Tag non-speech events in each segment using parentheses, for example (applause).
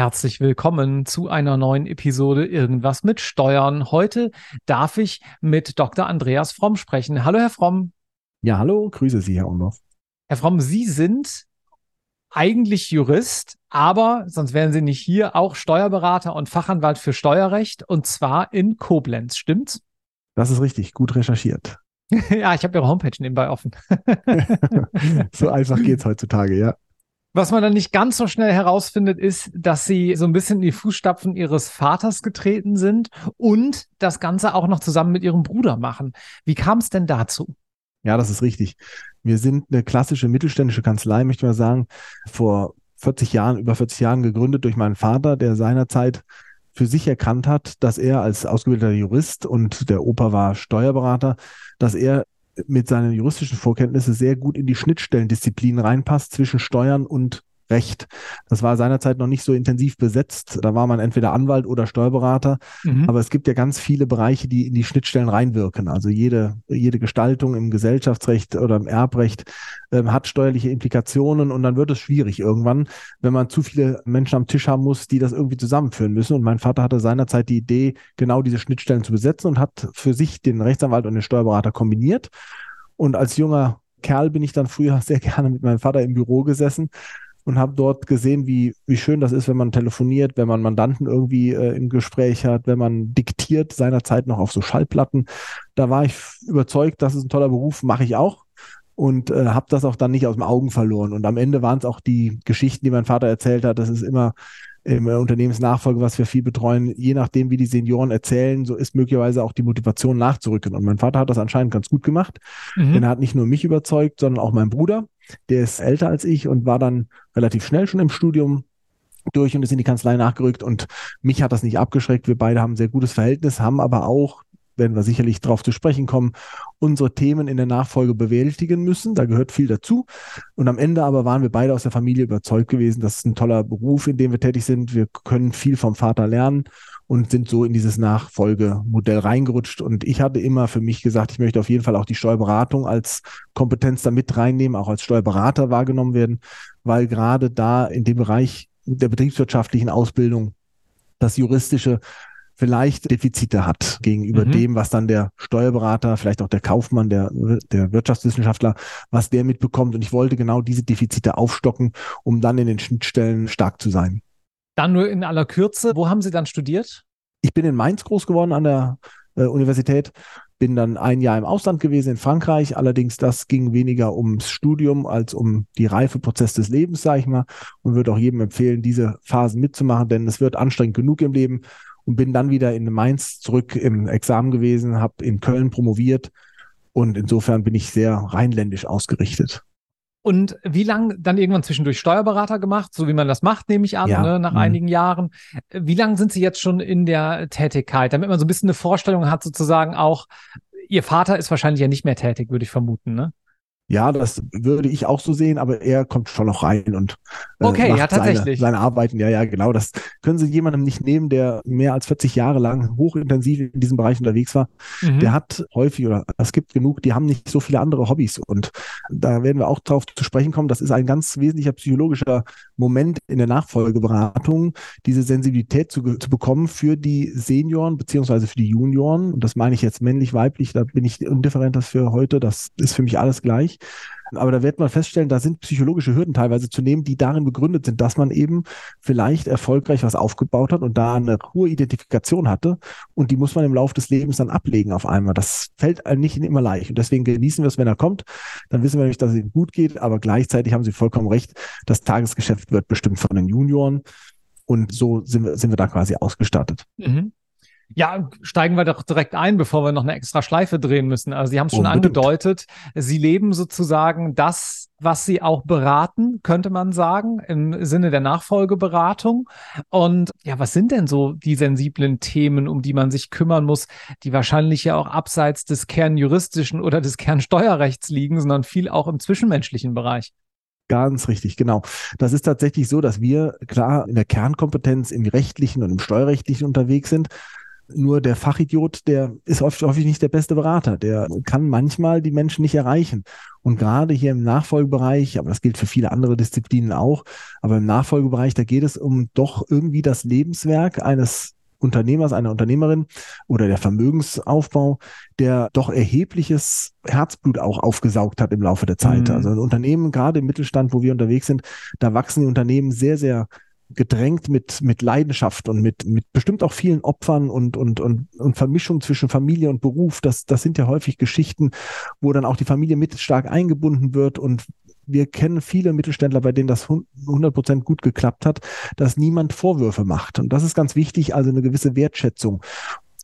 Herzlich willkommen zu einer neuen Episode Irgendwas mit Steuern. Heute darf ich mit Dr. Andreas Fromm sprechen. Hallo, Herr Fromm. Ja, hallo, grüße Sie, Herr Umlauf. Herr Fromm, Sie sind eigentlich Jurist, aber sonst wären Sie nicht hier, auch Steuerberater und Fachanwalt für Steuerrecht und zwar in Koblenz, stimmt's? Das ist richtig, gut recherchiert. (laughs) ja, ich habe Ihre Homepage nebenbei offen. (laughs) so einfach geht's heutzutage, ja. Was man dann nicht ganz so schnell herausfindet, ist, dass sie so ein bisschen in die Fußstapfen ihres Vaters getreten sind und das Ganze auch noch zusammen mit ihrem Bruder machen. Wie kam es denn dazu? Ja, das ist richtig. Wir sind eine klassische mittelständische Kanzlei, möchte man sagen, vor 40 Jahren, über 40 Jahren gegründet durch meinen Vater, der seinerzeit für sich erkannt hat, dass er als ausgebildeter Jurist und der Opa war Steuerberater, dass er mit seinen juristischen Vorkenntnissen sehr gut in die Schnittstellendisziplinen reinpasst zwischen Steuern und Recht. Das war seinerzeit noch nicht so intensiv besetzt. Da war man entweder Anwalt oder Steuerberater. Mhm. Aber es gibt ja ganz viele Bereiche, die in die Schnittstellen reinwirken. Also jede, jede Gestaltung im Gesellschaftsrecht oder im Erbrecht äh, hat steuerliche Implikationen und dann wird es schwierig irgendwann, wenn man zu viele Menschen am Tisch haben muss, die das irgendwie zusammenführen müssen. Und mein Vater hatte seinerzeit die Idee, genau diese Schnittstellen zu besetzen und hat für sich den Rechtsanwalt und den Steuerberater kombiniert. Und als junger Kerl bin ich dann früher (laughs) sehr gerne mit meinem Vater im Büro gesessen und habe dort gesehen, wie, wie schön das ist, wenn man telefoniert, wenn man Mandanten irgendwie äh, im Gespräch hat, wenn man diktiert, seinerzeit noch auf so Schallplatten. Da war ich überzeugt, das ist ein toller Beruf, mache ich auch und äh, habe das auch dann nicht aus dem Augen verloren. Und am Ende waren es auch die Geschichten, die mein Vater erzählt hat. Das ist immer im Unternehmensnachfolge, was wir viel betreuen, je nachdem, wie die Senioren erzählen, so ist möglicherweise auch die Motivation nachzurücken. Und mein Vater hat das anscheinend ganz gut gemacht, mhm. denn er hat nicht nur mich überzeugt, sondern auch meinen Bruder. Der ist älter als ich und war dann relativ schnell schon im Studium durch und ist in die Kanzlei nachgerückt und mich hat das nicht abgeschreckt. Wir beide haben ein sehr gutes Verhältnis, haben aber auch werden wir sicherlich darauf zu sprechen kommen, unsere Themen in der Nachfolge bewältigen müssen. Da gehört viel dazu. Und am Ende aber waren wir beide aus der Familie überzeugt gewesen, das ist ein toller Beruf, in dem wir tätig sind. Wir können viel vom Vater lernen und sind so in dieses Nachfolgemodell reingerutscht. Und ich hatte immer für mich gesagt, ich möchte auf jeden Fall auch die Steuerberatung als Kompetenz da mit reinnehmen, auch als Steuerberater wahrgenommen werden, weil gerade da in dem Bereich der betriebswirtschaftlichen Ausbildung das juristische vielleicht Defizite hat gegenüber mhm. dem, was dann der Steuerberater, vielleicht auch der Kaufmann, der, der Wirtschaftswissenschaftler, was der mitbekommt. Und ich wollte genau diese Defizite aufstocken, um dann in den Schnittstellen stark zu sein. Dann nur in aller Kürze, wo haben Sie dann studiert? Ich bin in Mainz groß geworden an der äh, Universität, bin dann ein Jahr im Ausland gewesen in Frankreich. Allerdings das ging weniger ums Studium als um die Reifeprozess des Lebens, sage ich mal, und würde auch jedem empfehlen, diese Phasen mitzumachen, denn es wird anstrengend genug im Leben und bin dann wieder in Mainz zurück im Examen gewesen, habe in Köln promoviert und insofern bin ich sehr rheinländisch ausgerichtet. Und wie lange dann irgendwann zwischendurch Steuerberater gemacht, so wie man das macht, nehme ich an, ja. ne, nach mhm. einigen Jahren. Wie lange sind Sie jetzt schon in der Tätigkeit, damit man so ein bisschen eine Vorstellung hat, sozusagen auch, Ihr Vater ist wahrscheinlich ja nicht mehr tätig, würde ich vermuten, ne? Ja, das würde ich auch so sehen, aber er kommt schon noch rein und äh, okay, macht ja, tatsächlich. Seine, seine Arbeiten. Ja, ja, genau. Das können Sie jemandem nicht nehmen, der mehr als 40 Jahre lang hochintensiv in diesem Bereich unterwegs war. Mhm. Der hat häufig oder es gibt genug, die haben nicht so viele andere Hobbys und da werden wir auch drauf zu sprechen kommen. Das ist ein ganz wesentlicher psychologischer Moment in der Nachfolgeberatung, diese Sensibilität zu, zu bekommen für die Senioren beziehungsweise für die Junioren. Und das meine ich jetzt männlich, weiblich. Da bin ich indifferent das für heute. Das ist für mich alles gleich Aber da wird man feststellen, da sind psychologische Hürden teilweise zu nehmen, die darin begründet sind, dass man eben vielleicht erfolgreich was aufgebaut hat und da eine hohe Identifikation hatte und die muss man im Laufe des Lebens dann ablegen auf einmal. Das fällt einem nicht immer leicht und deswegen genießen wir es, wenn er kommt. Dann wissen wir nämlich, dass es ihm gut geht, aber gleichzeitig haben Sie vollkommen recht, das Tagesgeschäft wird bestimmt von den Junioren und so sind wir, sind wir da quasi ausgestattet. Mhm. Ja, steigen wir doch direkt ein, bevor wir noch eine extra Schleife drehen müssen. Also Sie haben es schon Unbedingt. angedeutet, Sie leben sozusagen das, was Sie auch beraten, könnte man sagen, im Sinne der Nachfolgeberatung. Und ja, was sind denn so die sensiblen Themen, um die man sich kümmern muss, die wahrscheinlich ja auch abseits des kernjuristischen oder des Kernsteuerrechts liegen, sondern viel auch im zwischenmenschlichen Bereich? Ganz richtig, genau. Das ist tatsächlich so, dass wir klar in der Kernkompetenz im rechtlichen und im steuerrechtlichen unterwegs sind. Nur der Fachidiot, der ist oft, häufig nicht der beste Berater. Der kann manchmal die Menschen nicht erreichen. Und gerade hier im Nachfolgebereich, aber das gilt für viele andere Disziplinen auch, aber im Nachfolgebereich, da geht es um doch irgendwie das Lebenswerk eines Unternehmers, einer Unternehmerin oder der Vermögensaufbau, der doch erhebliches Herzblut auch aufgesaugt hat im Laufe der Zeit. Mhm. Also Unternehmen, gerade im Mittelstand, wo wir unterwegs sind, da wachsen die Unternehmen sehr, sehr gedrängt mit, mit Leidenschaft und mit, mit bestimmt auch vielen Opfern und, und, und, und Vermischung zwischen Familie und Beruf. Das, das sind ja häufig Geschichten, wo dann auch die Familie mit stark eingebunden wird und wir kennen viele Mittelständler, bei denen das 100 Prozent gut geklappt hat, dass niemand Vorwürfe macht. Und das ist ganz wichtig, also eine gewisse Wertschätzung.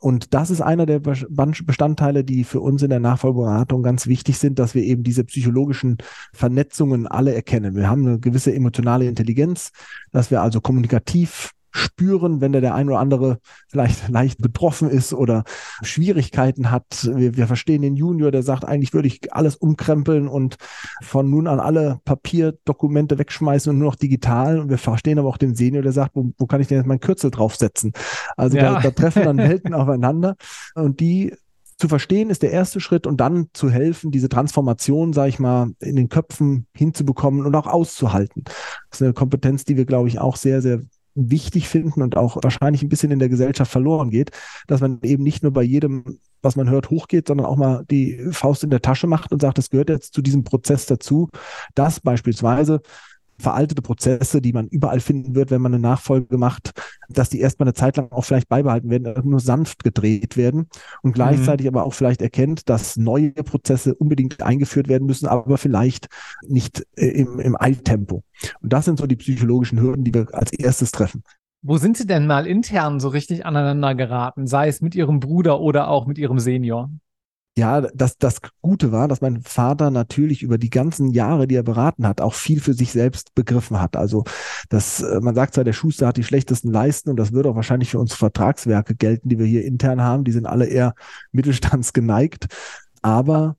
Und das ist einer der Bestandteile, die für uns in der Nachfolgeberatung ganz wichtig sind, dass wir eben diese psychologischen Vernetzungen alle erkennen. Wir haben eine gewisse emotionale Intelligenz, dass wir also kommunikativ spüren, wenn der, der ein oder andere vielleicht (laughs) leicht betroffen ist oder Schwierigkeiten hat. Wir, wir verstehen den Junior, der sagt, eigentlich würde ich alles umkrempeln und von nun an alle Papierdokumente wegschmeißen und nur noch digital. Und wir verstehen aber auch den Senior, der sagt, wo, wo kann ich denn jetzt mein Kürzel draufsetzen? Also ja. da, da treffen dann (laughs) Welten aufeinander und die zu verstehen ist der erste Schritt und dann zu helfen, diese Transformation, sage ich mal, in den Köpfen hinzubekommen und auch auszuhalten. Das ist eine Kompetenz, die wir, glaube ich, auch sehr, sehr wichtig finden und auch wahrscheinlich ein bisschen in der Gesellschaft verloren geht, dass man eben nicht nur bei jedem, was man hört, hochgeht, sondern auch mal die Faust in der Tasche macht und sagt, das gehört jetzt zu diesem Prozess dazu, dass beispielsweise veraltete Prozesse, die man überall finden wird, wenn man eine Nachfolge macht, dass die erstmal eine Zeit lang auch vielleicht beibehalten werden, nur sanft gedreht werden und gleichzeitig mhm. aber auch vielleicht erkennt, dass neue Prozesse unbedingt eingeführt werden müssen, aber vielleicht nicht äh, im, im Eiltempo. Und das sind so die psychologischen Hürden, die wir als erstes treffen. Wo sind Sie denn mal intern so richtig aneinander geraten, sei es mit Ihrem Bruder oder auch mit Ihrem Senior? Ja, das, das Gute war, dass mein Vater natürlich über die ganzen Jahre, die er beraten hat, auch viel für sich selbst begriffen hat. Also das, äh, man sagt zwar, der Schuster hat die schlechtesten Leisten und das würde auch wahrscheinlich für uns Vertragswerke gelten, die wir hier intern haben. Die sind alle eher (laughs) mittelstandsgeneigt. Aber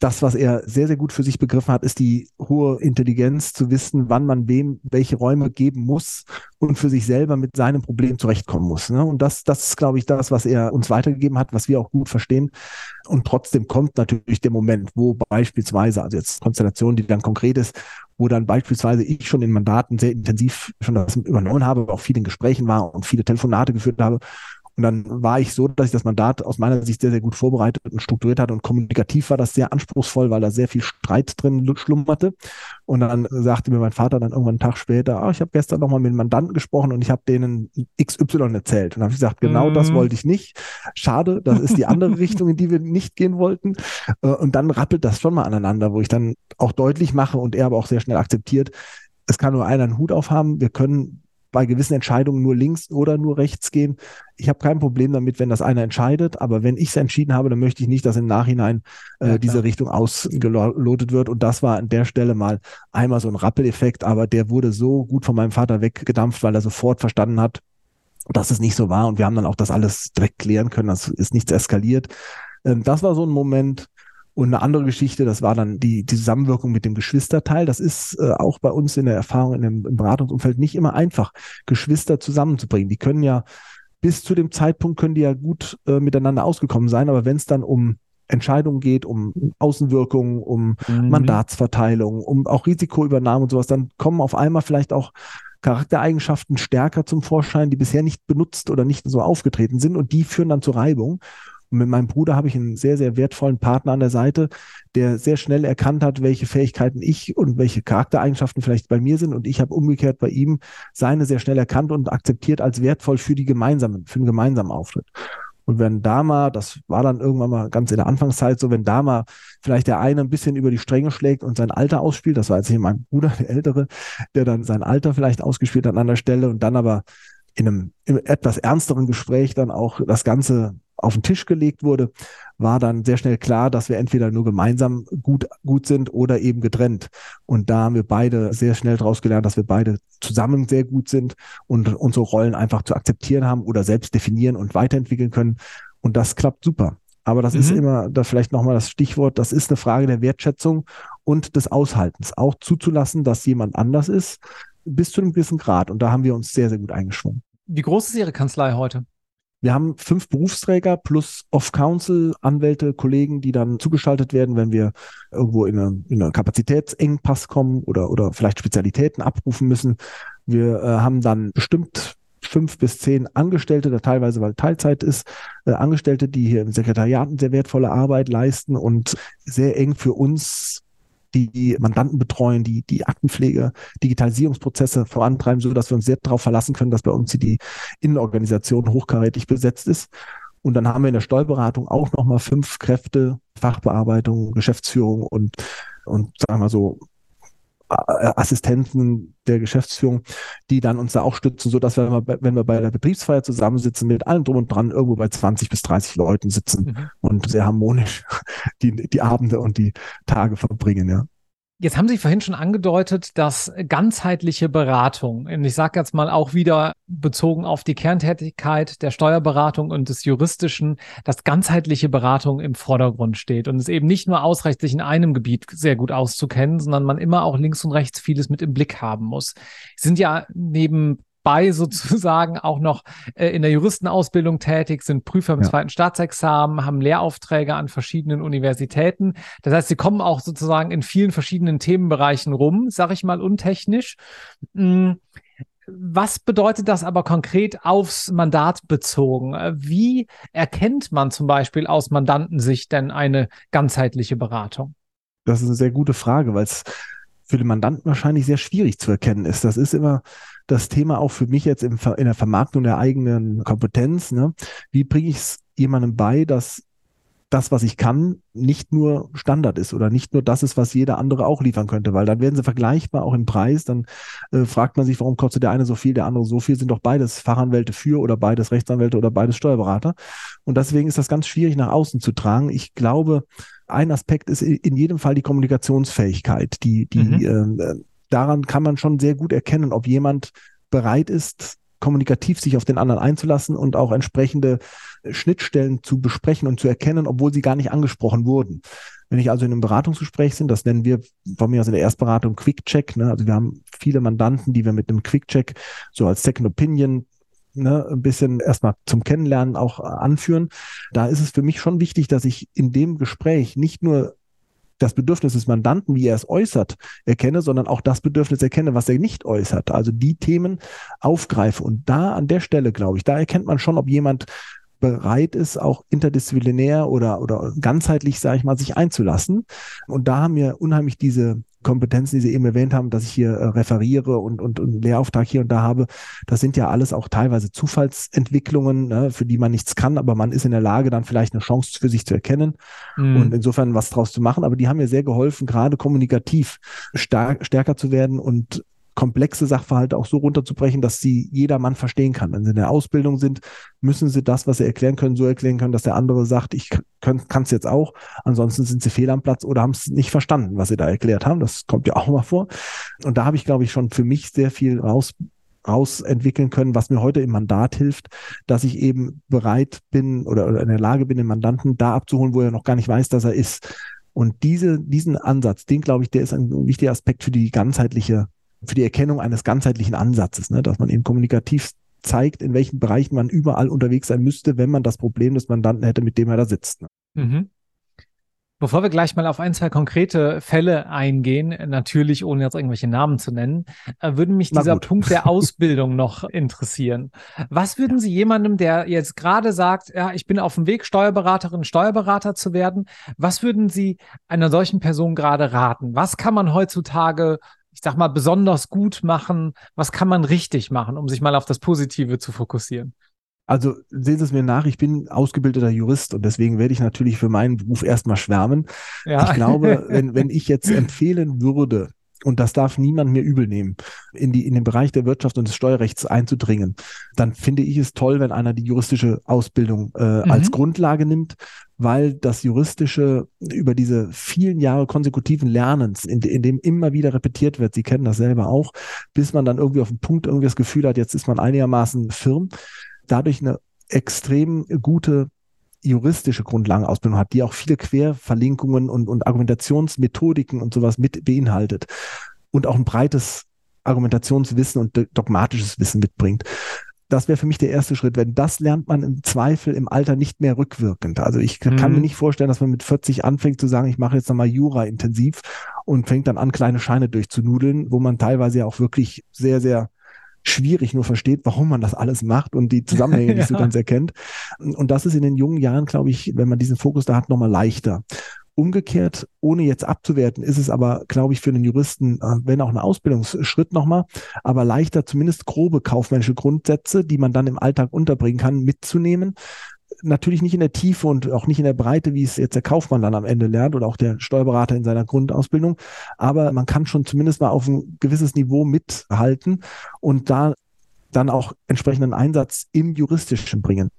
das, was er sehr, sehr gut für sich begriffen hat, ist die hohe Intelligenz zu wissen, wann man wem welche Räume geben muss und für sich selber mit seinem Problem zurechtkommen muss. Ne? Und das, das ist, glaube ich, das, was er uns weitergegeben hat, was wir auch gut verstehen. Und trotzdem kommt natürlich der Moment, wo beispielsweise, also jetzt Konstellation, die dann konkret ist, wo dann beispielsweise ich schon in Mandaten sehr intensiv schon das übernommen habe, auch viel in Gesprächen war und viele Telefonate geführt habe und dann war ich so, dass ich das Mandat aus meiner Sicht sehr, sehr gut vorbereitet und strukturiert hatte und kommunikativ war das sehr anspruchsvoll, weil da sehr viel Streit drin schlummerte. Und dann sagte mir mein Vater dann irgendwann einen Tag später, oh, ich habe gestern nochmal mit einem Mandanten gesprochen und ich habe denen XY erzählt. Und dann habe ich gesagt, genau mm. das mhm. wollte ich nicht. Schade, das ist die andere (laughs) Richtung, in die wir nicht gehen wollten. Äh, und dann rappelt das schon mal aneinander, wo ich dann auch deutlich mache und er aber auch sehr schnell akzeptiert, es kann nur einer einen Hut aufhaben. Wir können bei gewissen Entscheidungen nur links oder nur rechts gehen. Ich habe kein Problem damit, wenn das einer entscheidet, aber wenn ich es entschieden habe, dann möchte ich nicht, dass im Nachhinein äh, ja, diese Richtung ausgelotet wird. Und das war an der Stelle mal einmal so ein Rappeleffekt, aber der wurde so gut von meinem Vater weggedampft, weil er sofort verstanden hat, dass es nicht so war. Und wir haben dann auch das alles direkt klären können. Das ist nichts eskaliert. Ähm, das war so ein Moment, und eine andere Geschichte, das war dann die, die Zusammenwirkung mit dem Geschwisterteil. Das ist äh, auch bei uns in der Erfahrung in dem, im Beratungsumfeld nicht immer einfach, Geschwister zusammenzubringen. Die können ja bis zu dem Zeitpunkt können die ja gut äh, miteinander ausgekommen sein, aber wenn es dann um Entscheidungen geht, um Außenwirkungen, um mhm. Mandatsverteilung, um auch Risikoübernahme und sowas, dann kommen auf einmal vielleicht auch Charaktereigenschaften stärker zum Vorschein, die bisher nicht benutzt oder nicht so aufgetreten sind und die führen dann zur Reibung. Und mit meinem Bruder habe ich einen sehr, sehr wertvollen Partner an der Seite, der sehr schnell erkannt hat, welche Fähigkeiten ich und welche Charaktereigenschaften vielleicht bei mir sind. Und ich habe umgekehrt bei ihm seine sehr schnell erkannt und akzeptiert als wertvoll für die gemeinsamen, für den gemeinsamen Auftritt. Und wenn da mal, das war dann irgendwann mal ganz in der Anfangszeit so, wenn da mal vielleicht der eine ein bisschen über die Stränge schlägt und sein Alter ausspielt, das war jetzt hier mein Bruder, der Ältere, der dann sein Alter vielleicht ausgespielt hat an der Stelle und dann aber in einem, in einem etwas ernsteren Gespräch dann auch das Ganze auf den Tisch gelegt wurde, war dann sehr schnell klar, dass wir entweder nur gemeinsam gut, gut sind oder eben getrennt. Und da haben wir beide sehr schnell daraus gelernt, dass wir beide zusammen sehr gut sind und unsere Rollen einfach zu akzeptieren haben oder selbst definieren und weiterentwickeln können. Und das klappt super. Aber das mhm. ist immer, da vielleicht nochmal das Stichwort, das ist eine Frage der Wertschätzung und des Aushaltens. Auch zuzulassen, dass jemand anders ist, bis zu einem gewissen Grad. Und da haben wir uns sehr, sehr gut eingeschwungen. Wie groß ist Ihre Kanzlei heute? Wir haben fünf Berufsträger plus Off-Council, Anwälte, Kollegen, die dann zugeschaltet werden, wenn wir irgendwo in einen eine Kapazitätsengpass kommen oder, oder vielleicht Spezialitäten abrufen müssen. Wir äh, haben dann bestimmt fünf bis zehn Angestellte, da teilweise weil Teilzeit ist, äh, Angestellte, die hier im Sekretariat sehr wertvolle Arbeit leisten und sehr eng für uns die Mandanten betreuen, die die Aktenpflege, Digitalisierungsprozesse vorantreiben, so dass wir uns sehr darauf verlassen können, dass bei uns die Innenorganisation hochkarätig besetzt ist. Und dann haben wir in der Steuerberatung auch nochmal fünf Kräfte, Fachbearbeitung, Geschäftsführung und, und sagen wir so, Assistenten der Geschäftsführung, die dann uns da auch stützen, so dass wir, wenn wir bei der Betriebsfeier zusammensitzen, mit allem drum und dran irgendwo bei 20 bis 30 Leuten sitzen mhm. und sehr harmonisch die, die Abende und die Tage verbringen, ja. Jetzt haben Sie vorhin schon angedeutet, dass ganzheitliche Beratung, und ich sage jetzt mal auch wieder bezogen auf die Kerntätigkeit der Steuerberatung und des Juristischen, dass ganzheitliche Beratung im Vordergrund steht und es eben nicht nur ausreicht, sich in einem Gebiet sehr gut auszukennen, sondern man immer auch links und rechts vieles mit im Blick haben muss. Sie sind ja neben bei sozusagen auch noch äh, in der Juristenausbildung tätig, sind Prüfer im ja. zweiten Staatsexamen, haben Lehraufträge an verschiedenen Universitäten. Das heißt, sie kommen auch sozusagen in vielen verschiedenen Themenbereichen rum, sag ich mal untechnisch. Mhm. Was bedeutet das aber konkret aufs Mandat bezogen? Wie erkennt man zum Beispiel aus Mandantensicht denn eine ganzheitliche Beratung? Das ist eine sehr gute Frage, weil es für den Mandanten wahrscheinlich sehr schwierig zu erkennen ist. Das ist immer das Thema auch für mich jetzt in der Vermarktung der eigenen Kompetenz. Ne? Wie bringe ich es jemandem bei, dass das, was ich kann, nicht nur Standard ist oder nicht nur das ist, was jeder andere auch liefern könnte, weil dann werden sie vergleichbar auch im Preis. Dann äh, fragt man sich, warum kostet der eine so viel, der andere so viel, sind doch beides Fachanwälte für oder beides Rechtsanwälte oder beides Steuerberater. Und deswegen ist das ganz schwierig nach außen zu tragen. Ich glaube, ein Aspekt ist in jedem Fall die Kommunikationsfähigkeit, die, die mhm. äh, daran kann man schon sehr gut erkennen, ob jemand bereit ist, kommunikativ sich auf den anderen einzulassen und auch entsprechende Schnittstellen zu besprechen und zu erkennen, obwohl sie gar nicht angesprochen wurden. Wenn ich also in einem Beratungsgespräch sind, das nennen wir von mir aus in der Erstberatung Quick-Check. Ne? Also wir haben viele Mandanten, die wir mit einem Quick-Check so als Second Opinion ne, ein bisschen erstmal zum Kennenlernen auch anführen. Da ist es für mich schon wichtig, dass ich in dem Gespräch nicht nur das Bedürfnis des Mandanten, wie er es äußert, erkenne, sondern auch das Bedürfnis erkenne, was er nicht äußert. Also die Themen aufgreife. Und da an der Stelle, glaube ich, da erkennt man schon, ob jemand bereit ist, auch interdisziplinär oder, oder ganzheitlich, sage ich mal, sich einzulassen. Und da haben wir unheimlich diese Kompetenzen, die Sie eben erwähnt haben, dass ich hier äh, referiere und, und, und Lehrauftrag hier und da habe, das sind ja alles auch teilweise Zufallsentwicklungen, ne, für die man nichts kann, aber man ist in der Lage, dann vielleicht eine Chance für sich zu erkennen mhm. und insofern was draus zu machen. Aber die haben mir sehr geholfen, gerade kommunikativ stärker zu werden und komplexe Sachverhalte auch so runterzubrechen, dass sie jedermann verstehen kann. Wenn sie in der Ausbildung sind, müssen sie das, was sie erklären können, so erklären können, dass der andere sagt, ich kann es jetzt auch. Ansonsten sind sie fehl am Platz oder haben es nicht verstanden, was sie da erklärt haben. Das kommt ja auch mal vor. Und da habe ich, glaube ich, schon für mich sehr viel raus rausentwickeln können, was mir heute im Mandat hilft, dass ich eben bereit bin oder, oder in der Lage bin, den Mandanten da abzuholen, wo er noch gar nicht weiß, dass er ist. Und diese, diesen Ansatz, den glaube ich, der ist ein wichtiger Aspekt für die ganzheitliche für die Erkennung eines ganzheitlichen Ansatzes, ne? dass man eben kommunikativ zeigt, in welchen Bereichen man überall unterwegs sein müsste, wenn man das Problem des Mandanten hätte, mit dem er da sitzt. Ne? Mhm. Bevor wir gleich mal auf ein, zwei konkrete Fälle eingehen, natürlich ohne jetzt irgendwelche Namen zu nennen, äh, würde mich dieser Punkt der (laughs) Ausbildung noch interessieren. Was würden Sie jemandem, der jetzt gerade sagt, ja, ich bin auf dem Weg, Steuerberaterin, Steuerberater zu werden, was würden Sie einer solchen Person gerade raten? Was kann man heutzutage sag mal, besonders gut machen? Was kann man richtig machen, um sich mal auf das Positive zu fokussieren? Also sehen Sie es mir nach, ich bin ausgebildeter Jurist und deswegen werde ich natürlich für meinen Beruf erstmal schwärmen. Ja. Ich glaube, (laughs) wenn, wenn ich jetzt empfehlen würde, und das darf niemand mir übel nehmen, in, die, in den Bereich der Wirtschaft und des Steuerrechts einzudringen, dann finde ich es toll, wenn einer die juristische Ausbildung äh, mhm. als Grundlage nimmt, weil das Juristische über diese vielen Jahre konsekutiven Lernens, in, in dem immer wieder repetiert wird, Sie kennen das selber auch, bis man dann irgendwie auf den Punkt irgendwie das Gefühl hat, jetzt ist man einigermaßen firm, dadurch eine extrem gute juristische Grundlagenausbildung hat, die auch viele Querverlinkungen und, und Argumentationsmethodiken und sowas mit beinhaltet und auch ein breites Argumentationswissen und dogmatisches Wissen mitbringt. Das wäre für mich der erste Schritt. Wenn das lernt man im Zweifel im Alter nicht mehr rückwirkend. Also ich kann mhm. mir nicht vorstellen, dass man mit 40 anfängt zu sagen, ich mache jetzt nochmal Jura intensiv und fängt dann an, kleine Scheine durchzunudeln, wo man teilweise ja auch wirklich sehr, sehr schwierig nur versteht, warum man das alles macht und die Zusammenhänge ja. (laughs) nicht so ganz erkennt. Und das ist in den jungen Jahren, glaube ich, wenn man diesen Fokus da hat, nochmal leichter. Umgekehrt, ohne jetzt abzuwerten, ist es aber, glaube ich, für den Juristen, äh, wenn auch ein Ausbildungsschritt nochmal, aber leichter, zumindest grobe kaufmännische Grundsätze, die man dann im Alltag unterbringen kann, mitzunehmen natürlich nicht in der Tiefe und auch nicht in der Breite, wie es jetzt der Kaufmann dann am Ende lernt oder auch der Steuerberater in seiner Grundausbildung. Aber man kann schon zumindest mal auf ein gewisses Niveau mithalten und da dann auch entsprechenden Einsatz im Juristischen bringen.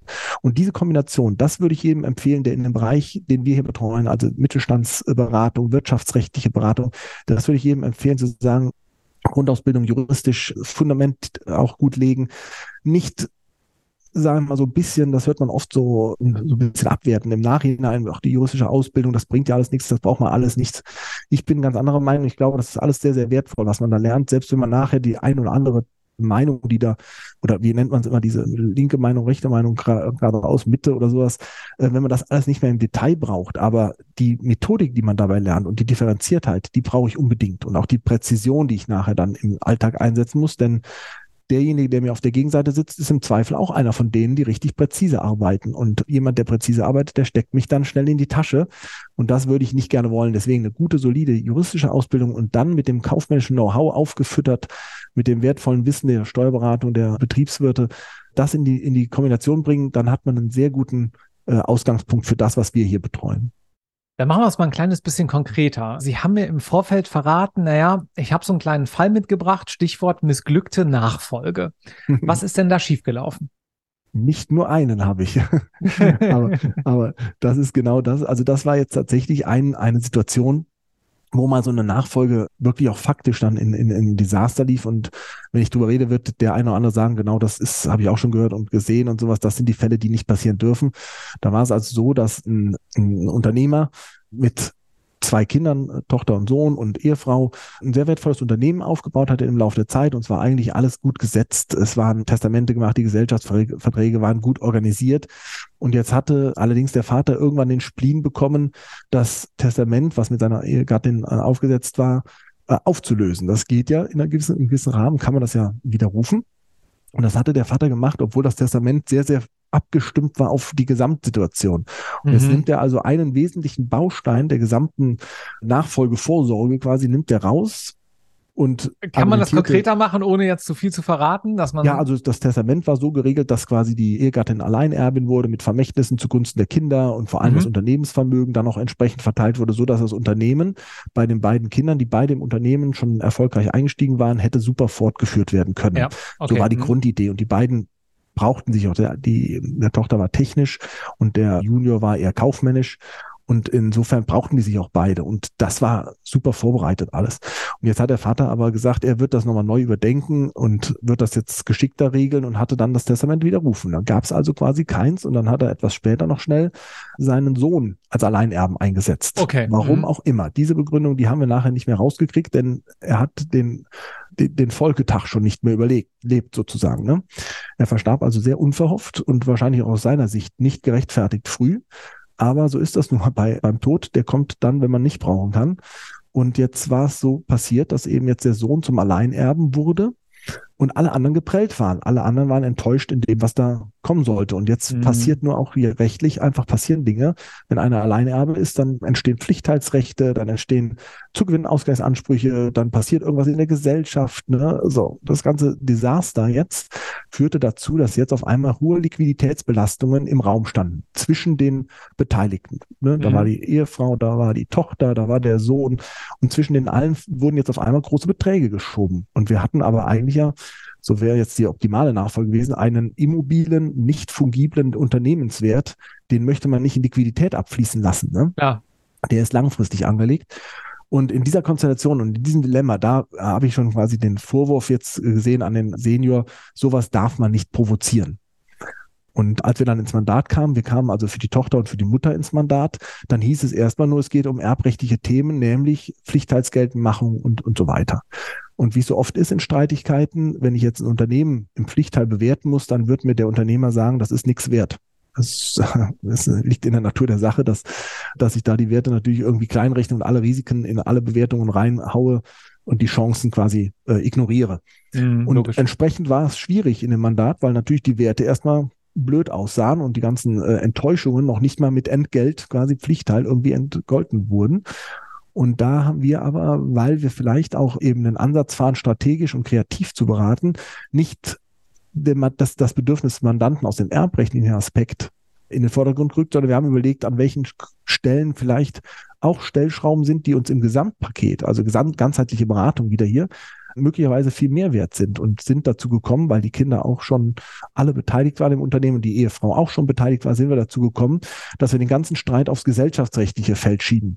Und diese Kombination, das würde ich jedem empfehlen, der in dem Bereich, den wir hier betreuen, also Mittelstandsberatung, wirtschaftsrechtliche Beratung, das würde ich jedem empfehlen zu sagen, Grundausbildung juristisch, Fundament auch gut legen, nicht sagen wir mal so ein bisschen, das hört man oft so, so ein bisschen abwerten im Nachhinein, auch die juristische Ausbildung, das bringt ja alles nichts, das braucht man alles nichts. Ich bin ganz anderer Meinung, ich glaube, das ist alles sehr, sehr wertvoll, was man da lernt, selbst wenn man nachher die ein oder andere Meinung, die da, oder wie nennt man es immer, diese linke Meinung, rechte Meinung, gerade aus Mitte oder sowas, äh, wenn man das alles nicht mehr im Detail braucht, aber die Methodik, die man dabei lernt und die Differenziertheit, die brauche ich unbedingt. Und auch die Präzision, die ich nachher dann im Alltag einsetzen muss, denn derjenige, der mir auf der Gegenseite sitzt, ist im Zweifel auch einer von denen, die richtig präzise arbeiten. Und jemand, der präzise arbeitet, der steckt mich dann schnell in die Tasche. Und das würde ich nicht gerne wollen. Deswegen eine gute, solide juristische Ausbildung und dann mit dem kaufmännischen Know-how aufgefüttert, mit dem wertvollen Wissen der Steuerberatung, der Betriebswirte, das in die, in die Kombination bringen, dann hat man einen sehr guten äh, Ausgangspunkt für das, was wir hier betreuen. Dann machen wir es mal ein kleines bisschen konkreter. Sie haben mir im Vorfeld verraten, naja, ich habe so einen kleinen Fall mitgebracht, Stichwort missglückte Nachfolge. (laughs) Was ist denn da schiefgelaufen? Nicht nur einen habe ich. (laughs) (laughs) aber, aber das ist genau das. Also das war jetzt tatsächlich ein, eine Situation, wo mal so eine Nachfolge wirklich auch faktisch dann in, in, in Desaster lief. Und wenn ich drüber rede, wird der eine oder andere sagen, genau das ist, habe ich auch schon gehört und gesehen und sowas. Das sind die Fälle, die nicht passieren dürfen. Da war es also so, dass ein, ein Unternehmer mit zwei Kindern, äh, Tochter und Sohn und Ehefrau, ein sehr wertvolles Unternehmen aufgebaut hatte im Laufe der Zeit und zwar eigentlich alles gut gesetzt. Es waren Testamente gemacht, die Gesellschaftsverträge waren gut organisiert. Und jetzt hatte allerdings der Vater irgendwann den Spleen bekommen, das Testament, was mit seiner Ehegattin äh, aufgesetzt war, äh, aufzulösen. Das geht ja in einem gewissen, in einem gewissen Rahmen, kann man das ja widerrufen. Und das hatte der Vater gemacht, obwohl das Testament sehr, sehr abgestimmt war auf die Gesamtsituation. Und mhm. jetzt nimmt er also einen wesentlichen Baustein der gesamten Nachfolgevorsorge quasi, nimmt er raus, und Kann man das konkreter machen, ohne jetzt zu viel zu verraten, dass man. Ja, also das Testament war so geregelt, dass quasi die Ehegattin Alleinerbin wurde mit Vermächtnissen zugunsten der Kinder und vor allem mhm. das Unternehmensvermögen dann auch entsprechend verteilt wurde, so dass das Unternehmen bei den beiden Kindern, die beide im Unternehmen schon erfolgreich eingestiegen waren, hätte super fortgeführt werden können. Ja, okay. So war die mhm. Grundidee. Und die beiden brauchten sich auch, der, die, der Tochter war technisch und der Junior war eher kaufmännisch. Und insofern brauchten die sich auch beide. Und das war super vorbereitet alles. Und jetzt hat der Vater aber gesagt, er wird das nochmal neu überdenken und wird das jetzt geschickter regeln und hatte dann das Testament widerrufen. Dann gab es also quasi keins und dann hat er etwas später noch schnell seinen Sohn als Alleinerben eingesetzt. Okay. Warum mhm. auch immer. Diese Begründung, die haben wir nachher nicht mehr rausgekriegt, denn er hat den, den, den Folgetag schon nicht mehr überlegt, lebt sozusagen. Ne? Er verstarb also sehr unverhofft und wahrscheinlich auch aus seiner Sicht nicht gerechtfertigt früh aber so ist das (laughs) nun mal bei, beim Tod. Der kommt dann, wenn man nicht brauchen kann. Und jetzt war es so passiert, dass eben jetzt der Sohn zum Alleinerben wurde und alle anderen geprellt waren. Alle anderen waren enttäuscht in dem, was da kommen sollte. Und jetzt mhm. passiert nur auch hier rechtlich einfach passieren Dinge. Wenn einer Alleinerbe ist, dann entstehen Pflichtteilsrechte, dann entstehen Zugewinnausgleichsansprüche, dann passiert irgendwas in der Gesellschaft. Ne? So, das ganze Desaster jetzt führte dazu, dass jetzt auf einmal hohe Liquiditätsbelastungen im Raum standen zwischen den Beteiligten. Ne? Da mhm. war die Ehefrau, da war die Tochter, da war der Sohn und zwischen den allen wurden jetzt auf einmal große Beträge geschoben. Und wir hatten aber eigentlich ja so wäre jetzt die optimale Nachfolge gewesen, einen immobilen, nicht fungiblen Unternehmenswert, den möchte man nicht in Liquidität abfließen lassen. Ne? Ja. Der ist langfristig angelegt. Und in dieser Konstellation und in diesem Dilemma, da habe ich schon quasi den Vorwurf jetzt gesehen an den Senior, sowas darf man nicht provozieren. Und als wir dann ins Mandat kamen, wir kamen also für die Tochter und für die Mutter ins Mandat, dann hieß es erstmal nur, es geht um erbrechtliche Themen, nämlich Pflichtteilsgeltendmachung und, und so weiter. Und wie es so oft ist in Streitigkeiten, wenn ich jetzt ein Unternehmen im Pflichtteil bewerten muss, dann wird mir der Unternehmer sagen, das ist nichts wert. Das, (laughs) das, liegt in der Natur der Sache, dass, dass ich da die Werte natürlich irgendwie kleinrechne und alle Risiken in alle Bewertungen reinhaue und die Chancen quasi äh, ignoriere. Mm, und logisch. entsprechend war es schwierig in dem Mandat, weil natürlich die Werte erstmal blöd aussahen und die ganzen äh, Enttäuschungen noch nicht mal mit Entgelt, quasi Pflichtteil, irgendwie entgolten wurden. Und da haben wir aber, weil wir vielleicht auch eben einen Ansatz fahren, strategisch und kreativ zu beraten, nicht das, das Bedürfnis des Mandanten aus dem erbrechtlichen Aspekt in den Vordergrund rückt, sondern wir haben überlegt, an welchen Stellen vielleicht auch Stellschrauben sind, die uns im Gesamtpaket, also gesamt, ganzheitliche Beratung wieder hier, möglicherweise viel mehr wert sind und sind dazu gekommen, weil die Kinder auch schon alle beteiligt waren im Unternehmen und die Ehefrau auch schon beteiligt war, sind wir dazu gekommen, dass wir den ganzen Streit aufs gesellschaftsrechtliche Feld schieben.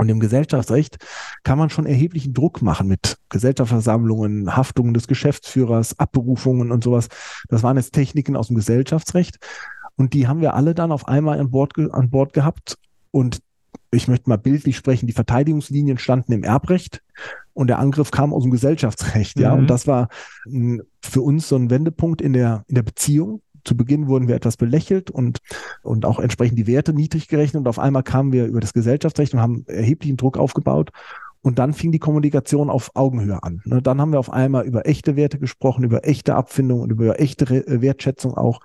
Und im Gesellschaftsrecht kann man schon erheblichen Druck machen mit Gesellschaftsversammlungen, Haftungen des Geschäftsführers, Abberufungen und sowas. Das waren jetzt Techniken aus dem Gesellschaftsrecht. Und die haben wir alle dann auf einmal an Bord, an Bord gehabt. Und ich möchte mal bildlich sprechen, die Verteidigungslinien standen im Erbrecht und der Angriff kam aus dem Gesellschaftsrecht. Ja, mhm. und das war für uns so ein Wendepunkt in der, in der Beziehung zu Beginn wurden wir etwas belächelt und, und auch entsprechend die Werte niedrig gerechnet. Und auf einmal kamen wir über das Gesellschaftsrecht und haben erheblichen Druck aufgebaut. Und dann fing die Kommunikation auf Augenhöhe an. Ne, dann haben wir auf einmal über echte Werte gesprochen, über echte Abfindung und über echte Wertschätzung auch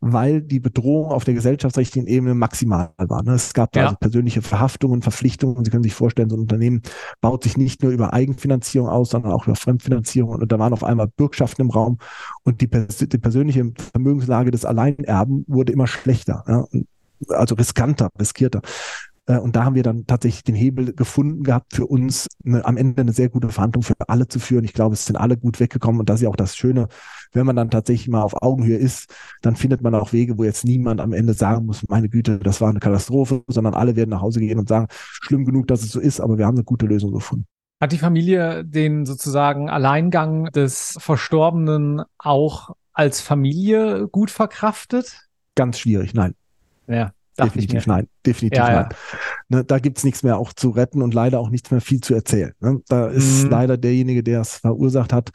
weil die Bedrohung auf der gesellschaftsrechtlichen Ebene maximal war. Ne? Es gab da ja. also persönliche Verhaftungen, Verpflichtungen. Sie können sich vorstellen, so ein Unternehmen baut sich nicht nur über Eigenfinanzierung aus, sondern auch über Fremdfinanzierung. Und da waren auf einmal Bürgschaften im Raum und die, die persönliche Vermögenslage des Alleinerben wurde immer schlechter. Ja? also riskanter, riskierter. Äh, und da haben wir dann tatsächlich den Hebel gefunden gehabt, für uns eine, am Ende eine sehr gute Verhandlung für alle zu führen. Ich glaube, es sind alle gut weggekommen und das ist ja auch das Schöne, wenn man dann tatsächlich mal auf Augenhöhe ist, dann findet man auch Wege, wo jetzt niemand am Ende sagen muss, meine Güte, das war eine Katastrophe, sondern alle werden nach Hause gehen und sagen, schlimm genug, dass es so ist, aber wir haben eine gute Lösung gefunden. Hat die Familie den sozusagen Alleingang des Verstorbenen auch als Familie gut verkraftet? Ganz schwierig, nein. Ja. Definitiv nein. Definitiv ja, nein. Ja. Ne, da gibt's nichts mehr auch zu retten und leider auch nichts mehr viel zu erzählen. Ne? Da ist mhm. leider derjenige, der es verursacht hat,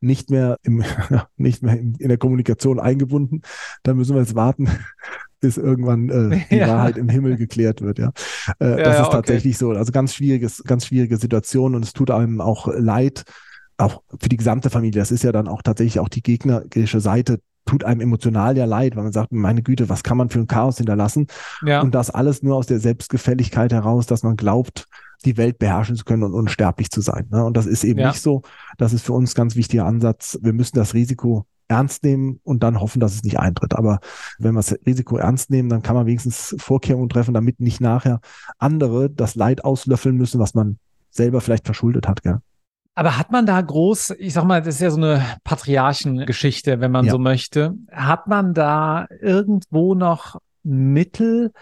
nicht mehr, im, (laughs) nicht mehr in, in, der Kommunikation eingebunden. Da müssen wir jetzt warten, (laughs) bis irgendwann äh, (laughs) die ja. Wahrheit im Himmel geklärt wird. Ja, äh, das ist tatsächlich okay. so. Also ganz schwieriges, ganz schwierige Situation und es tut einem auch leid, auch für die gesamte Familie. Das ist ja dann auch tatsächlich auch die gegnerische Seite tut einem emotional ja leid, weil man sagt, meine Güte, was kann man für ein Chaos hinterlassen? Ja. Und das alles nur aus der Selbstgefälligkeit heraus, dass man glaubt, die Welt beherrschen zu können und unsterblich zu sein. Ne? Und das ist eben ja. nicht so. Das ist für uns ganz wichtiger Ansatz. Wir müssen das Risiko ernst nehmen und dann hoffen, dass es nicht eintritt. Aber wenn wir das Risiko ernst nehmen, dann kann man wenigstens Vorkehrungen treffen, damit nicht nachher andere das Leid auslöffeln müssen, was man selber vielleicht verschuldet hat. Gell? Aber hat man da groß, ich sag mal, das ist ja so eine Patriarchengeschichte, wenn man ja. so möchte. Hat man da irgendwo noch Mittel,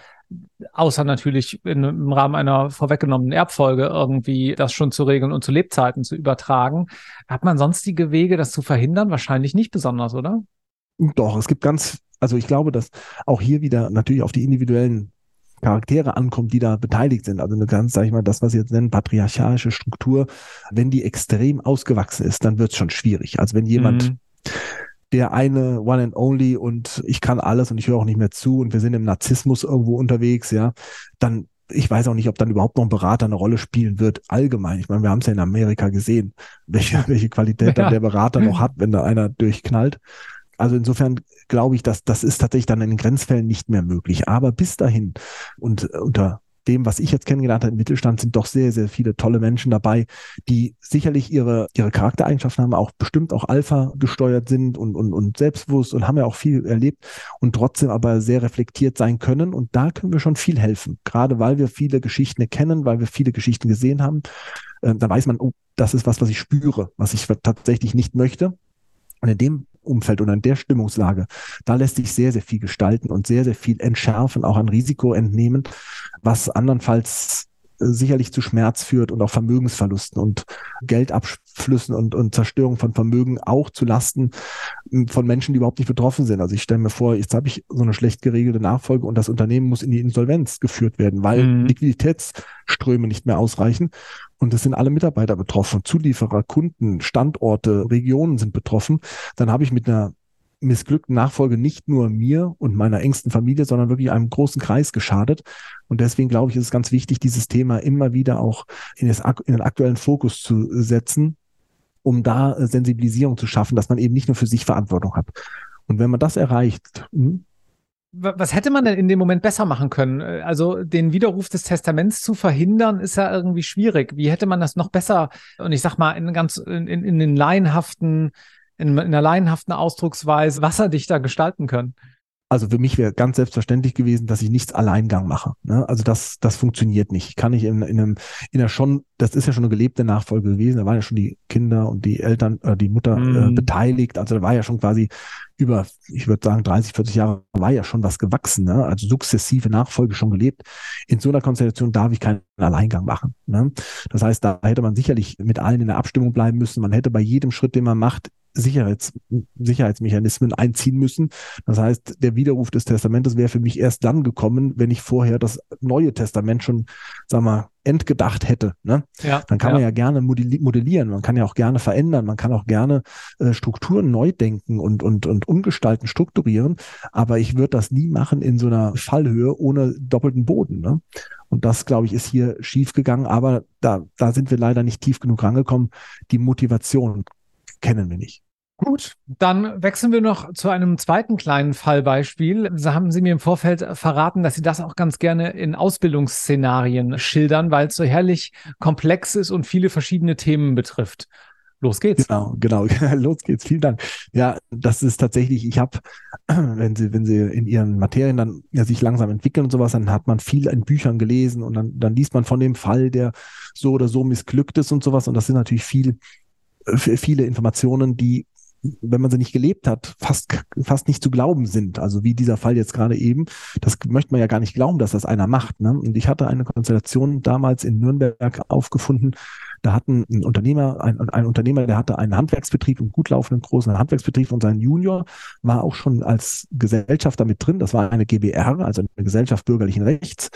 außer natürlich im Rahmen einer vorweggenommenen Erbfolge irgendwie das schon zu regeln und zu Lebzeiten zu übertragen. Hat man sonstige Wege, das zu verhindern? Wahrscheinlich nicht besonders, oder? Doch, es gibt ganz, also ich glaube, dass auch hier wieder natürlich auf die individuellen Charaktere ankommt, die da beteiligt sind. Also eine ganz, sag ich mal, das, was Sie jetzt nennen, patriarchalische Struktur, wenn die extrem ausgewachsen ist, dann wird es schon schwierig. Also wenn jemand mhm der eine One and Only und ich kann alles und ich höre auch nicht mehr zu und wir sind im Narzissmus irgendwo unterwegs, ja, dann ich weiß auch nicht, ob dann überhaupt noch ein Berater eine Rolle spielen wird, allgemein. Ich meine, wir haben es ja in Amerika gesehen, (laughs) welche, welche Qualität ja. dann der Berater noch (laughs) hat, wenn da einer durchknallt. Also insofern glaube ich, dass das ist tatsächlich dann in den Grenzfällen nicht mehr möglich. Aber bis dahin und unter dem, was ich jetzt kennengelernt habe im Mittelstand, sind doch sehr, sehr viele tolle Menschen dabei, die sicherlich ihre, ihre Charaktereigenschaften haben, auch bestimmt auch Alpha gesteuert sind und, und, und selbstbewusst und haben ja auch viel erlebt und trotzdem aber sehr reflektiert sein können. Und da können wir schon viel helfen. Gerade weil wir viele Geschichten kennen, weil wir viele Geschichten gesehen haben. Äh, da weiß man, oh, das ist was, was ich spüre, was ich tatsächlich nicht möchte. Und in dem Umfeld und in der Stimmungslage, da lässt sich sehr, sehr viel gestalten und sehr, sehr viel entschärfen, auch an Risiko entnehmen, was andernfalls sicherlich zu Schmerz führt und auch Vermögensverlusten und Geldabflüssen und, und Zerstörung von Vermögen auch zu Lasten hm, von Menschen, die überhaupt nicht betroffen sind. Also ich stelle mir vor, jetzt habe ich so eine schlecht geregelte Nachfolge und das Unternehmen muss in die Insolvenz geführt werden, weil mhm. Liquiditätsströme nicht mehr ausreichen. Und es sind alle Mitarbeiter betroffen, Zulieferer, Kunden, Standorte, Regionen sind betroffen. Dann habe ich mit einer missglückten Nachfolge nicht nur mir und meiner engsten Familie, sondern wirklich einem großen Kreis geschadet. Und deswegen glaube ich, ist es ganz wichtig, dieses Thema immer wieder auch in, das, in den aktuellen Fokus zu setzen, um da Sensibilisierung zu schaffen, dass man eben nicht nur für sich Verantwortung hat. Und wenn man das erreicht, hm, was hätte man denn in dem Moment besser machen können? Also den Widerruf des Testaments zu verhindern, ist ja irgendwie schwierig. Wie hätte man das noch besser, und ich sag mal, in ganz in, in den laienhaften in, in einer laienhaften Ausdrucksweise wasserdichter gestalten können. Also für mich wäre ganz selbstverständlich gewesen, dass ich nichts Alleingang mache. Ne? Also das, das funktioniert nicht. Kann ich in, in einem, in einer schon, das ist ja schon eine gelebte Nachfolge gewesen. Da waren ja schon die Kinder und die Eltern, äh, die Mutter äh, mhm. beteiligt. Also da war ja schon quasi über, ich würde sagen, 30, 40 Jahre war ja schon was gewachsen. Ne? Also sukzessive Nachfolge schon gelebt. In so einer Konstellation darf ich keinen Alleingang machen. Ne? Das heißt, da hätte man sicherlich mit allen in der Abstimmung bleiben müssen. Man hätte bei jedem Schritt, den man macht, Sicherheits, Sicherheitsmechanismen einziehen müssen. Das heißt, der Widerruf des Testamentes wäre für mich erst dann gekommen, wenn ich vorher das Neue Testament schon, sag mal, entgedacht hätte. Ne? Ja, dann kann ja. man ja gerne modellieren, man kann ja auch gerne verändern, man kann auch gerne äh, Strukturen neu denken und, und, und umgestalten, strukturieren. Aber ich würde das nie machen in so einer Fallhöhe ohne doppelten Boden. Ne? Und das, glaube ich, ist hier schief gegangen. Aber da, da sind wir leider nicht tief genug rangekommen. Die Motivation kennen wir nicht. Gut, dann wechseln wir noch zu einem zweiten kleinen Fallbeispiel. Da haben Sie mir im Vorfeld verraten, dass Sie das auch ganz gerne in Ausbildungsszenarien schildern, weil es so herrlich komplex ist und viele verschiedene Themen betrifft. Los geht's. Genau, genau. (laughs) Los geht's. Vielen Dank. Ja, das ist tatsächlich, ich habe, (clears throat) wenn Sie, wenn Sie in Ihren Materien dann ja, sich langsam entwickeln und sowas, dann hat man viel in Büchern gelesen und dann, dann liest man von dem Fall, der so oder so missglückt ist und sowas. Und das sind natürlich viel viele Informationen, die wenn man sie nicht gelebt hat, fast, fast nicht zu glauben sind. Also wie dieser Fall jetzt gerade eben. Das möchte man ja gar nicht glauben, dass das einer macht. Ne? Und ich hatte eine Konstellation damals in Nürnberg aufgefunden. Da hatten ein Unternehmer, ein, ein Unternehmer, der hatte einen Handwerksbetrieb, einen gut laufenden großen Handwerksbetrieb und sein Junior war auch schon als Gesellschafter mit drin. Das war eine GBR, also eine Gesellschaft bürgerlichen Rechts.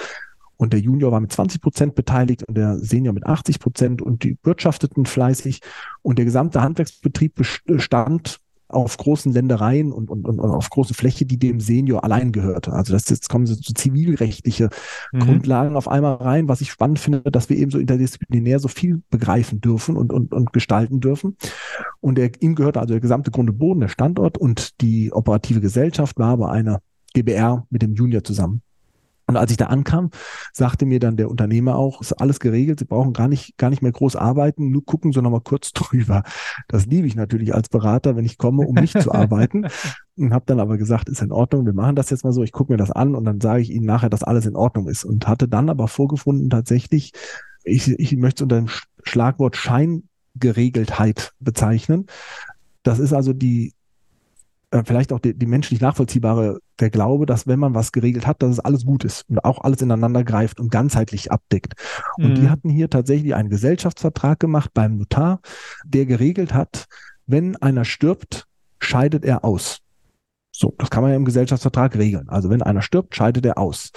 Und der Junior war mit 20 Prozent beteiligt und der Senior mit 80 Prozent und die wirtschafteten fleißig. Und der gesamte Handwerksbetrieb bestand auf großen Ländereien und, und, und auf große Fläche, die dem Senior allein gehörte. Also das jetzt kommen so zivilrechtliche mhm. Grundlagen auf einmal rein, was ich spannend finde, dass wir eben so interdisziplinär so viel begreifen dürfen und, und, und gestalten dürfen. Und er, ihm gehörte also der gesamte Grunde Boden, der Standort und die operative Gesellschaft war bei einer GBR mit dem Junior zusammen. Und als ich da ankam, sagte mir dann der Unternehmer auch, ist alles geregelt, Sie brauchen gar nicht, gar nicht mehr groß arbeiten, nur gucken Sie nochmal kurz (laughs) drüber. Das liebe ich natürlich als Berater, wenn ich komme, um nicht zu arbeiten. (laughs) Und habe dann aber gesagt, ist in Ordnung, wir machen das jetzt mal so, ich gucke mir das an und dann sage ich Ihnen nachher, dass alles in Ordnung ist. Und hatte dann aber vorgefunden, tatsächlich, ich, ich möchte unter dem Schlagwort Scheingeregeltheit bezeichnen. Das ist also die äh, vielleicht auch die, die menschlich nachvollziehbare, der Glaube, dass wenn man was geregelt hat, dass es alles gut ist und auch alles ineinander greift und ganzheitlich abdeckt. Und mhm. die hatten hier tatsächlich einen Gesellschaftsvertrag gemacht beim Notar, der geregelt hat, wenn einer stirbt, scheidet er aus. So, das kann man ja im Gesellschaftsvertrag regeln. Also wenn einer stirbt, scheidet er aus.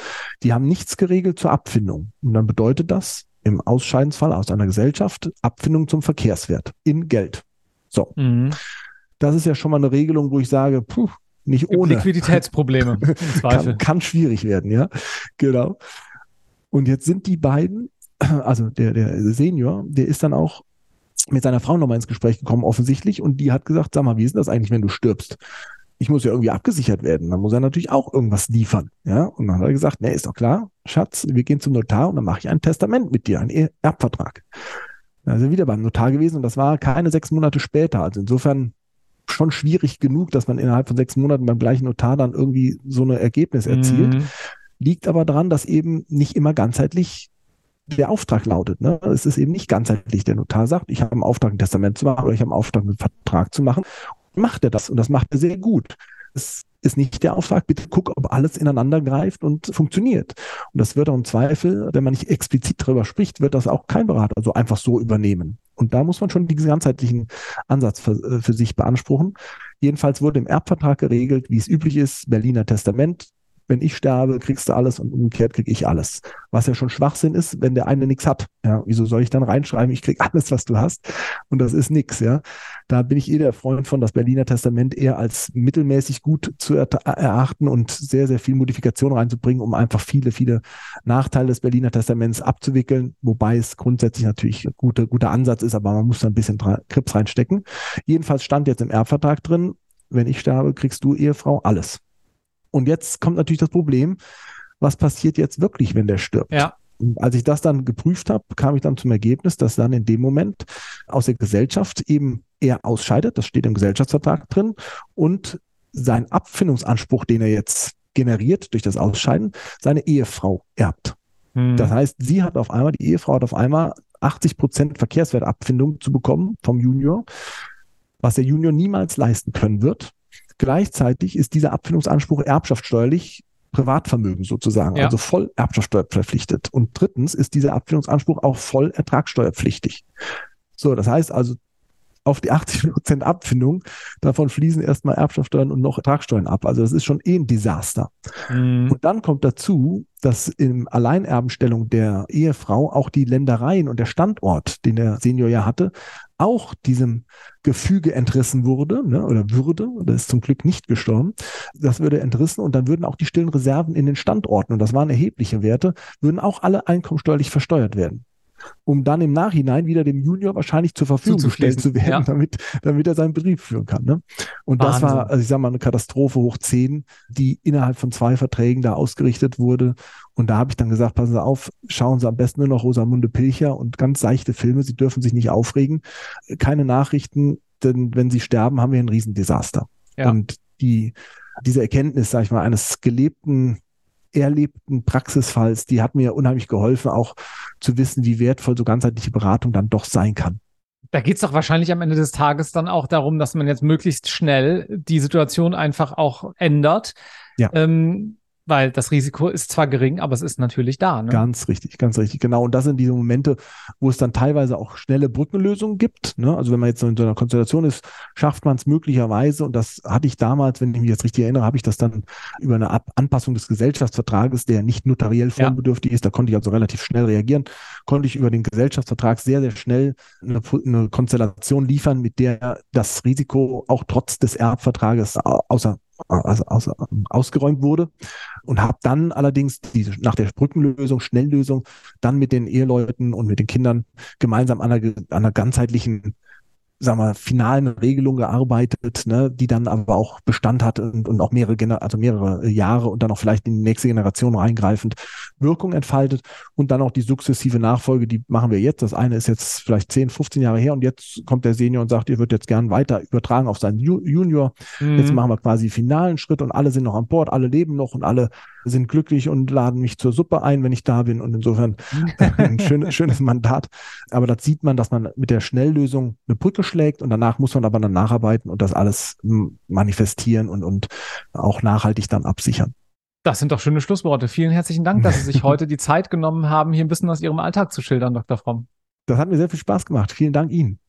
Die haben nichts geregelt zur Abfindung. Und dann bedeutet das im Ausscheidensfall aus einer Gesellschaft Abfindung zum Verkehrswert in Geld. So. Mhm. Das ist ja schon mal eine Regelung, wo ich sage, puh, nicht ohne. Liquiditätsprobleme. (laughs) Kann, kann schwierig werden, ja. Genau. Und jetzt sind die beiden, (clears throat) also der, der Senior, der ist dann auch mit seiner Frau nochmal ins Gespräch gekommen, offensichtlich, und die hat gesagt, sag mal, wie ist das eigentlich, wenn du stirbst? Ich muss ja irgendwie abgesichert werden. Dann muss er natürlich auch irgendwas liefern. Ja, und dann hat er gesagt, nee, ist doch klar, Schatz, wir gehen zum Notar und dann mache ich ein Testament mit dir, einen Erbvertrag. Da ist er wieder beim Notar gewesen und das war keine sechs Monate später. Also insofern schon schwierig genug, dass man innerhalb von sechs Monaten beim gleichen Notar dann irgendwie so ein Ergebnis erzielt. Mhm. Liegt aber daran, dass eben nicht immer ganzheitlich der Auftrag lautet. Ne? Es ist eben nicht ganzheitlich. Der Notar sagt, ich habe einen Auftrag, ein Testament zu machen oder ich habe einen Auftrag, einen Vertrag zu machen. Macht er das und das macht er sehr gut. Es ist nicht der Auftrag, bitte guck, ob alles ineinander greift und funktioniert. Und das wird auch im Zweifel, wenn man nicht explizit darüber spricht, wird das auch kein Berater so einfach so übernehmen. Und da muss man schon diesen ganzheitlichen Ansatz für, äh, für sich beanspruchen. Jedenfalls wurde im Erbvertrag geregelt, wie es üblich ist, Berliner Testament, wenn ich sterbe, kriegst du alles und umgekehrt krieg ich alles. Was ja schon Schwachsinn ist, wenn der eine nichts hat. Ja, wieso soll ich dann reinschreiben, ich krieg alles, was du hast und das ist nichts, ja? Da bin ich eh der Freund von, das Berliner Testament eher als mittelmäßig gut zu erachten und sehr, sehr viel Modifikation reinzubringen, um einfach viele, viele Nachteile des Berliner Testaments abzuwickeln, wobei es grundsätzlich natürlich ein guter, guter Ansatz ist, aber man muss da ein bisschen Krips reinstecken. Jedenfalls stand jetzt im Erbvertrag drin, wenn ich sterbe, kriegst du Ehefrau alles. Und jetzt kommt natürlich das Problem, was passiert jetzt wirklich, wenn der stirbt? Ja. Und als ich das dann geprüft habe, kam ich dann zum Ergebnis, dass dann in dem Moment aus der Gesellschaft eben er ausscheidet, das steht im Gesellschaftsvertrag drin, und sein Abfindungsanspruch, den er jetzt generiert durch das Ausscheiden, seine Ehefrau erbt. Hm. Das heißt, sie hat auf einmal, die Ehefrau hat auf einmal 80 Prozent Verkehrswertabfindung zu bekommen vom Junior, was der Junior niemals leisten können wird. Gleichzeitig ist dieser Abfindungsanspruch erbschaftssteuerlich Privatvermögen sozusagen, ja. also voll Erbschaftssteuer verpflichtet. Und drittens ist dieser Abfindungsanspruch auch voll ertragssteuerpflichtig. So, das heißt also, auf die 80 Prozent Abfindung, davon fließen erstmal Erbschaftssteuern und noch Ertragssteuern ab. Also das ist schon eh ein Desaster. Mhm. Und dann kommt dazu, dass in Alleinerbenstellung der Ehefrau auch die Ländereien und der Standort, den der Senior ja hatte, auch diesem Gefüge entrissen wurde ne, oder würde, oder ist zum Glück nicht gestorben, das würde entrissen und dann würden auch die stillen Reserven in den Standorten, und das waren erhebliche Werte, würden auch alle einkommensteuerlich versteuert werden um dann im Nachhinein wieder dem Junior wahrscheinlich zur Verfügung gestellt zu werden, ja. damit, damit er seinen Betrieb führen kann. Ne? Und Wahnsinn. das war, also ich sage mal, eine Katastrophe hoch zehn, die innerhalb von zwei Verträgen da ausgerichtet wurde. Und da habe ich dann gesagt, passen Sie auf, schauen Sie am besten nur noch Rosamunde Pilcher und ganz seichte Filme. Sie dürfen sich nicht aufregen. Keine Nachrichten, denn wenn Sie sterben, haben wir ein Riesendesaster. Ja. Und die, diese Erkenntnis, sage ich mal, eines gelebten erlebten Praxisfalls, die hat mir unheimlich geholfen, auch zu wissen, wie wertvoll so ganzheitliche Beratung dann doch sein kann. Da geht es doch wahrscheinlich am Ende des Tages dann auch darum, dass man jetzt möglichst schnell die Situation einfach auch ändert. Ja. Ähm, weil das Risiko ist zwar gering, aber es ist natürlich da. Ne? Ganz richtig, ganz richtig, genau. Und das sind diese Momente, wo es dann teilweise auch schnelle Brückenlösungen gibt. Ne? Also wenn man jetzt in so einer Konstellation ist, schafft man es möglicherweise, und das hatte ich damals, wenn ich mich jetzt richtig erinnere, habe ich das dann über eine Ab Anpassung des Gesellschaftsvertrages, der nicht notariell formbedürftig ja. ist, da konnte ich also relativ schnell reagieren, konnte ich über den Gesellschaftsvertrag sehr, sehr schnell eine, eine Konstellation liefern, mit der das Risiko auch trotz des Erbvertrages außer also aus, ausgeräumt wurde und habe dann allerdings diese, nach der Brückenlösung, Schnelllösung, dann mit den Eheleuten und mit den Kindern gemeinsam an einer, einer ganzheitlichen sagen wir, finalen Regelung gearbeitet, ne, die dann aber auch Bestand hat und, und auch mehrere, Gener also mehrere Jahre und dann auch vielleicht in die nächste Generation reingreifend Wirkung entfaltet und dann auch die sukzessive Nachfolge, die machen wir jetzt. Das eine ist jetzt vielleicht 10, 15 Jahre her und jetzt kommt der Senior und sagt, ihr würdet jetzt gern weiter übertragen auf seinen Junior. Mhm. Jetzt machen wir quasi finalen Schritt und alle sind noch an Bord, alle leben noch und alle sind glücklich und laden mich zur Suppe ein, wenn ich da bin. Und insofern (laughs) ein schön, schönes Mandat. Aber das sieht man, dass man mit der Schnelllösung eine Brücke schlägt und danach muss man aber dann nacharbeiten und das alles manifestieren und, und auch nachhaltig dann absichern. Das sind doch schöne Schlussworte. Vielen herzlichen Dank, dass Sie sich (laughs) heute die Zeit genommen haben, hier ein bisschen aus Ihrem Alltag zu schildern, Dr. Fromm. Das hat mir sehr viel Spaß gemacht. Vielen Dank Ihnen.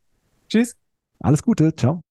Tschüss. Alles Gute. Ciao.